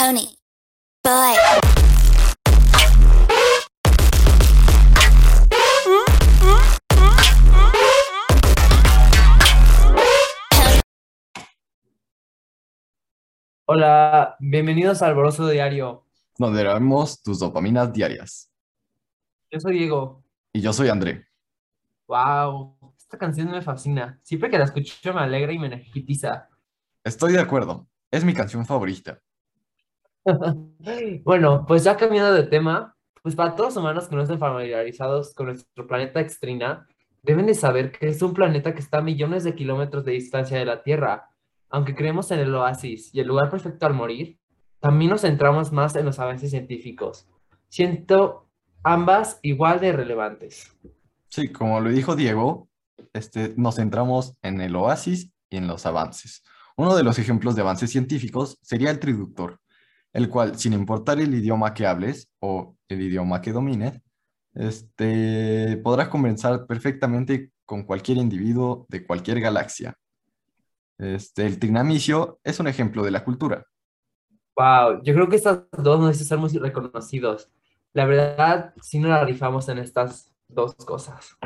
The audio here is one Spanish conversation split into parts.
Pony. Boy. Hola, bienvenidos al Alborozo Diario. donde vemos tus dopaminas diarias. Yo soy Diego. Y yo soy André. Wow, esta canción me fascina. Siempre que la escucho me alegra y me energiza. Estoy de acuerdo, es mi canción favorita. Bueno, pues ya cambiando de tema, pues para todos los humanos que no estén familiarizados con nuestro planeta Extrina, deben de saber que es un planeta que está a millones de kilómetros de distancia de la Tierra. Aunque creemos en el oasis y el lugar perfecto al morir, también nos centramos más en los avances científicos. Siento ambas igual de relevantes. Sí, como lo dijo Diego, este, nos centramos en el oasis y en los avances. Uno de los ejemplos de avances científicos sería el traductor, el cual, sin importar el idioma que hables o el idioma que domines, este, podrás conversar perfectamente con cualquier individuo de cualquier galaxia. Este, el trinamicio es un ejemplo de la cultura. Wow, yo creo que estas dos no necesitan ser muy reconocidos. La verdad, sí nos la rifamos en estas dos cosas.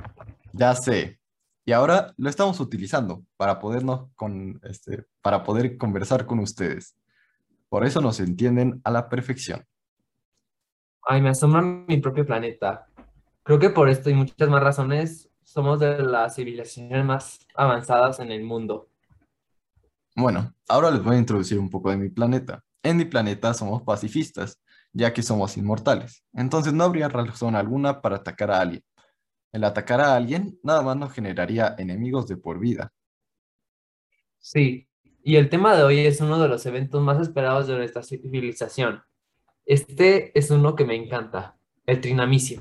Ya sé. Y ahora lo estamos utilizando para podernos con, este, para poder conversar con ustedes. Por eso nos entienden a la perfección. Ay, me asombra mi propio planeta. Creo que por esto y muchas más razones somos de las civilizaciones más avanzadas en el mundo. Bueno, ahora les voy a introducir un poco de mi planeta. En mi planeta somos pacifistas, ya que somos inmortales. Entonces no habría razón alguna para atacar a alguien. El atacar a alguien nada más nos generaría enemigos de por vida. Sí, y el tema de hoy es uno de los eventos más esperados de nuestra civilización. Este es uno que me encanta, el trinamicio.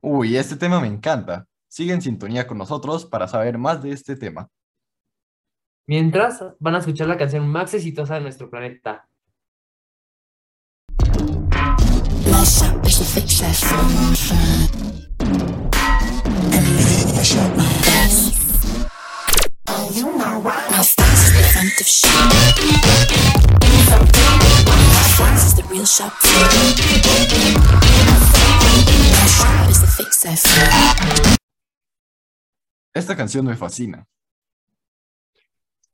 Uy, este tema me encanta. Sigue en sintonía con nosotros para saber más de este tema. Mientras van a escuchar la canción más exitosa de nuestro planeta. Stance is the front of shit. My stance is the real shop. Mash up is the success. Esta canción me fascina.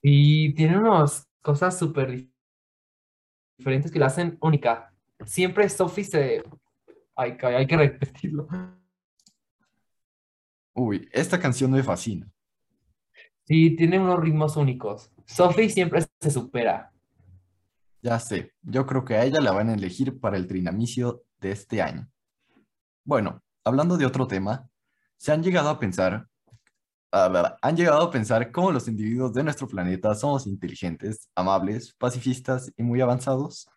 Y tiene unas cosas súper dif- diferentes que la hacen única. Siempre Sophie se... Ay, ca- hay que repetirlo. Uy, esta canción me fascina. Sí, tiene unos ritmos únicos. Sophie siempre se supera. Ya sé, yo creo que a ella la van a elegir para el trinamicio de este año. Bueno, hablando de otro tema, ¿se han llegado a pensar, han llegado a pensar cómo los individuos de nuestro planeta somos inteligentes, amables, pacifistas y muy avanzados?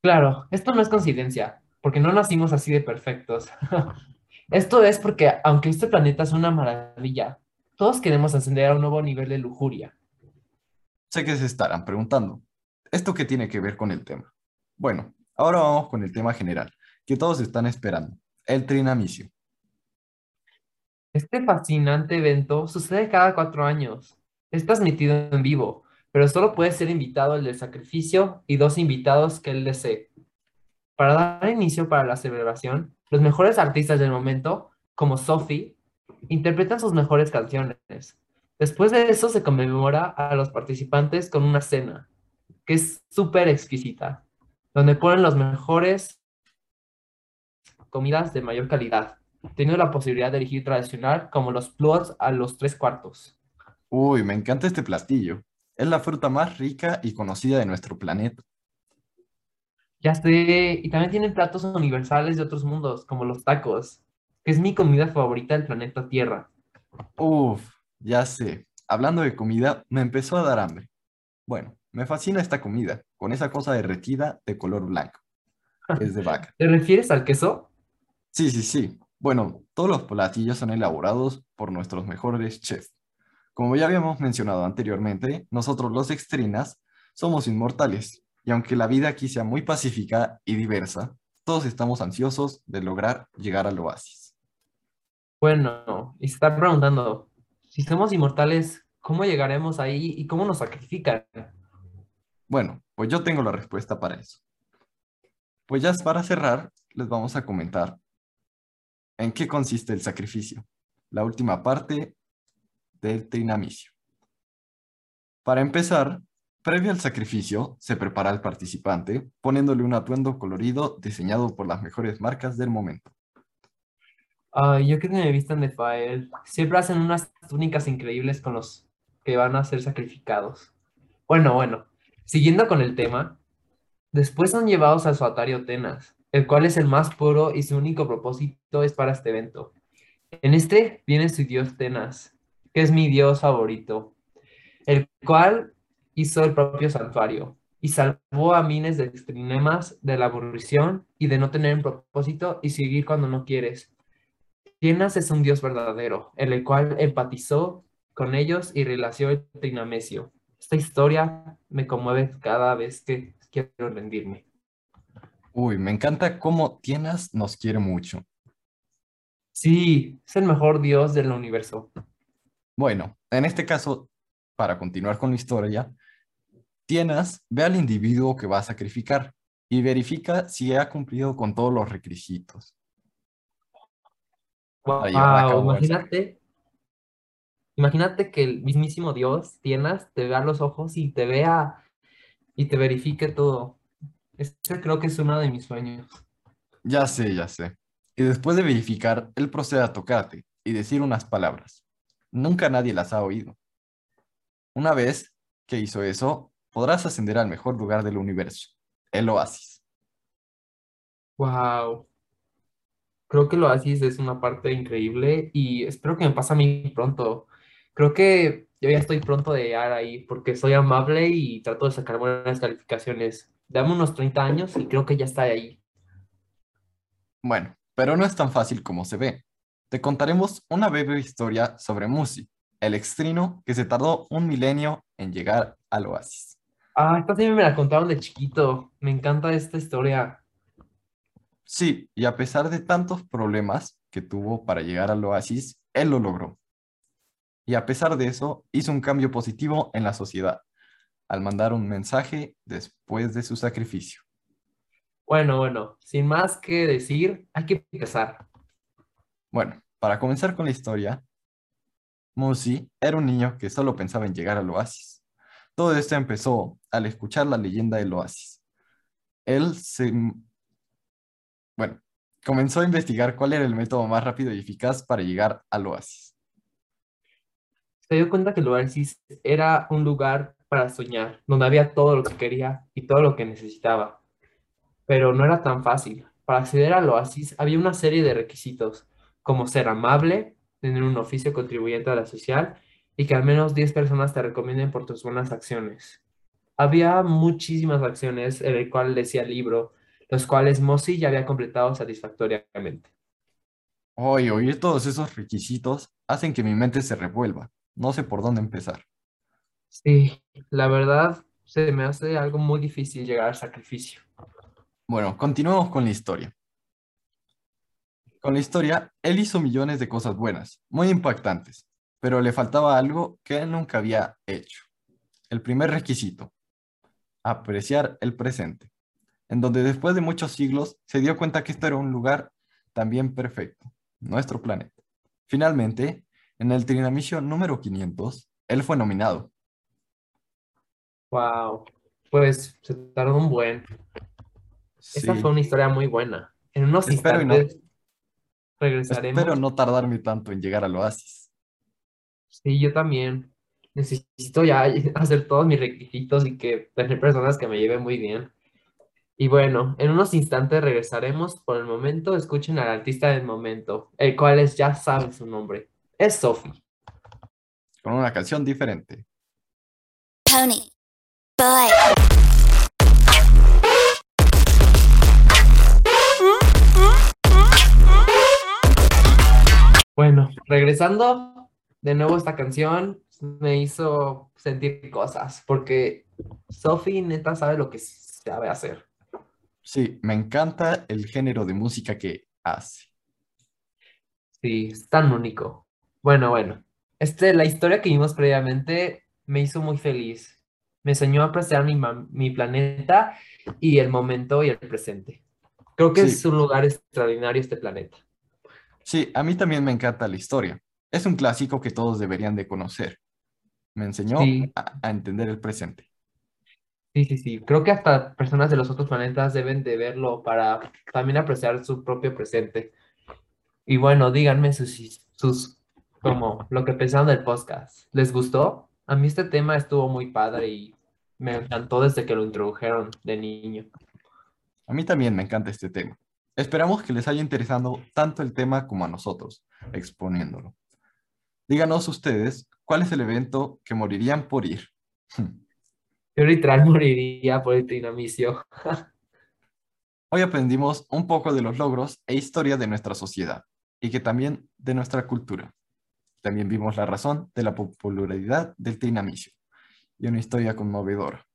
Claro, esto no es coincidencia, porque no nacimos así de perfectos. Esto es porque, aunque este planeta es una maravilla, todos queremos ascender a un nuevo nivel de lujuria. Sé que se estarán preguntando, ¿esto qué tiene que ver con el tema? Bueno, ahora vamos con el tema general, que todos están esperando, el trinamicio. Este fascinante evento sucede cada cuatro años. Es transmitido en vivo, pero solo puede ser invitado el del sacrificio y dos invitados que él desee. Para dar inicio para la celebración, los mejores artistas del momento, como Sophie, interpretan sus mejores canciones. Después de eso se conmemora a los participantes con una cena, que es súper exquisita, donde ponen los mejores comidas de mayor calidad, teniendo la posibilidad de elegir tradicional como los pluots a los tres cuartos. Uy, me encanta este platillo. Es la fruta más rica y conocida de nuestro planeta. Ya sé, y también tienen platos universales de otros mundos, como los tacos, que es mi comida favorita del planeta Tierra. Uf, ya sé. Hablando de comida, me empezó a dar hambre. Bueno, me fascina esta comida, con esa cosa derretida de color blanco. Es de vaca. ¿Te refieres al queso? Sí, sí, sí. Bueno, todos los platillos son elaborados por nuestros mejores chefs. Como ya habíamos mencionado anteriormente, nosotros los extrinas somos inmortales, y aunque la vida aquí sea muy pacífica y diversa, todos estamos ansiosos de lograr llegar al oasis. Bueno, y se está preguntando, si somos inmortales, ¿cómo llegaremos ahí y cómo nos sacrifican? Bueno, pues yo tengo la respuesta para eso. Pues ya para cerrar, les vamos a comentar en qué consiste el sacrificio, la última parte del trinamicio. Para empezar, previo al sacrificio, se prepara al participante poniéndole un atuendo colorido diseñado por las mejores marcas del momento. Ay, yo creo que me vistan de Fael. Siempre hacen unas túnicas increíbles con los que van a ser sacrificados. Bueno, bueno, siguiendo con el tema, después son llevados al suatario Tenas, el cual es el más puro y su único propósito es para este evento. En este viene su dios Tenas, que es mi dios favorito, el cual hizo el propio santuario y salvó a miles de extremas de la aburrición y de no tener un propósito y seguir cuando no quieres. Tenas es un dios verdadero, en el cual empatizó con ellos y relació el trinamesio. Esta historia me conmueve cada vez que quiero rendirme. Uy, me encanta cómo Tienas nos quiere mucho. Sí, es el mejor dios del universo. Bueno, en este caso, para continuar con la historia, Tienas ve al individuo que va a sacrificar y verifica si ha cumplido con todos los requisitos. Wow, imagínate, imagínate que el mismísimo Dios, Tienas, te vea los ojos y te vea y te verifique todo. Este creo que es uno de mis sueños. Ya sé, ya sé. Y después de verificar, él procede a tocarte y decir unas palabras. Nunca nadie las ha oído. Una vez que hizo eso, podrás ascender al mejor lugar del universo, el oasis. Wow. Creo que lo haces es una parte increíble y espero que me pase a mí pronto. Creo que yo ya estoy pronto de llegar ahí porque soy amable y trato de sacar buenas calificaciones. Dame unos 30 años y creo que ya está ahí. Bueno, pero no es tan fácil como se ve. Te contaremos una breve historia sobre Musi, el extrino que se tardó un milenio en llegar al oasis. Ah, esta sí me la contaron de chiquito. Me encanta esta historia. Sí, y a pesar de tantos problemas que tuvo para llegar al oasis, él lo logró. Y a pesar de eso, hizo un cambio positivo en la sociedad, al mandar un mensaje después de su sacrificio. Bueno, bueno, sin más que decir, hay que empezar. Bueno, para comenzar con la historia, Musi era un niño que solo pensaba en llegar al oasis. Todo esto empezó al escuchar la leyenda del oasis. Él se... Bueno, comenzó a investigar cuál era el método más rápido y eficaz para llegar al oasis. Se dio cuenta que el oasis era un lugar para soñar, donde había todo lo que quería y todo lo que necesitaba. Pero no era tan fácil. Para acceder al oasis había una serie de requisitos, como ser amable, tener un oficio contribuyente a la social y que al menos 10 personas te recomienden por tus buenas acciones. Había muchísimas acciones en el cual decía el libro, los cuales Mosi ya había completado satisfactoriamente. Hoy oír todos esos requisitos hacen que mi mente se revuelva. No sé por dónde empezar. Sí, la verdad se me hace algo muy difícil llegar al sacrificio. Bueno, continuemos con la historia. Con la historia, él hizo millones de cosas buenas, muy impactantes, pero le faltaba algo que él nunca había hecho. El primer requisito, apreciar el presente, en donde después de muchos siglos se dio cuenta que esto era un lugar también perfecto, nuestro planeta. Finalmente, en el Trinamisio número 500, él fue nominado. Wow, pues se tardó un buen. Esta Sí, fue una historia muy buena. En unos Espero y no- instantes regresaremos. espero no tardarme tanto en llegar al oasis. Sí, yo también. Necesito ya hacer todos mis requisitos y que tener personas que me lleven muy bien. Y bueno, en unos instantes regresaremos. Por el momento, escuchen al artista del momento, el cual es, ya saben su nombre. Es Sophie. con una canción diferente. Pony. Boy. Bueno, regresando de nuevo esta canción me hizo sentir cosas, porque Sophie neta sabe lo que sabe hacer. Sí, me encanta el género de música que hace. Sí, es tan único. Bueno, bueno. Este, la historia que vimos previamente me hizo muy feliz. Me enseñó a apreciar mi, mi planeta y el momento y el presente. Creo que Sí. es un lugar extraordinario este planeta. Sí, a mí también me encanta la historia. Es un clásico que todos deberían de conocer. Me enseñó Sí. a, a entender el presente. Sí, sí, sí. Creo que hasta personas de los otros planetas deben de verlo para también apreciar su propio presente. Y bueno, díganme sus, sus, como lo que pensaron del podcast. ¿Les gustó? A mí este tema estuvo muy padre y me encantó desde que lo introdujeron de niño. A mí también me encanta este tema. Esperamos que les haya interesado tanto el tema como a nosotros, exponiéndolo. Díganos ustedes, ¿cuál es el evento que morirían por ir? Yo literal moriría por el trinamicio. Hoy aprendimos un poco de los logros e historia de nuestra sociedad y que también de nuestra cultura. También vimos la razón de la popularidad del trinamicio y una historia conmovedora.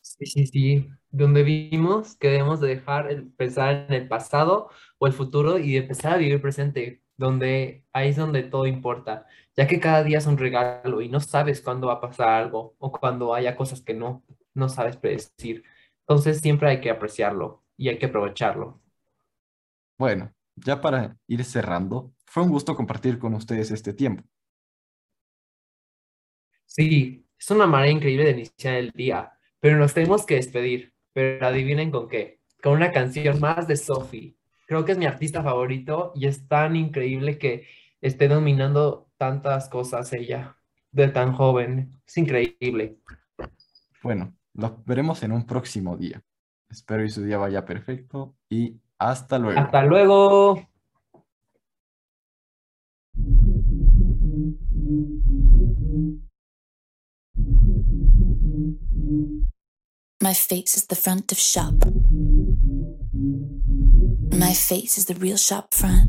Sí, sí, sí. Donde vimos que debemos de dejar el pensar en el pasado o el futuro y empezar a vivir el presente, donde ahí es donde todo importa, ya que cada día es un regalo y no sabes cuándo va a pasar algo o cuando haya cosas que no, no sabes predecir. Entonces siempre hay que apreciarlo y hay que aprovecharlo. Bueno, ya para ir cerrando, fue un gusto compartir con ustedes este tiempo. Sí, es una manera increíble de iniciar el día, pero nos tenemos que despedir. Pero adivinen con qué, con una canción más de Sophie. Creo que es mi artista favorito y es tan increíble que esté dominando tantas cosas ella de tan joven. Es increíble. Bueno, los veremos en un próximo día. Espero que su día vaya perfecto y hasta luego. Hasta luego. My face is the front of shop. My face is the real shop front.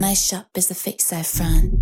My shop is the face I front.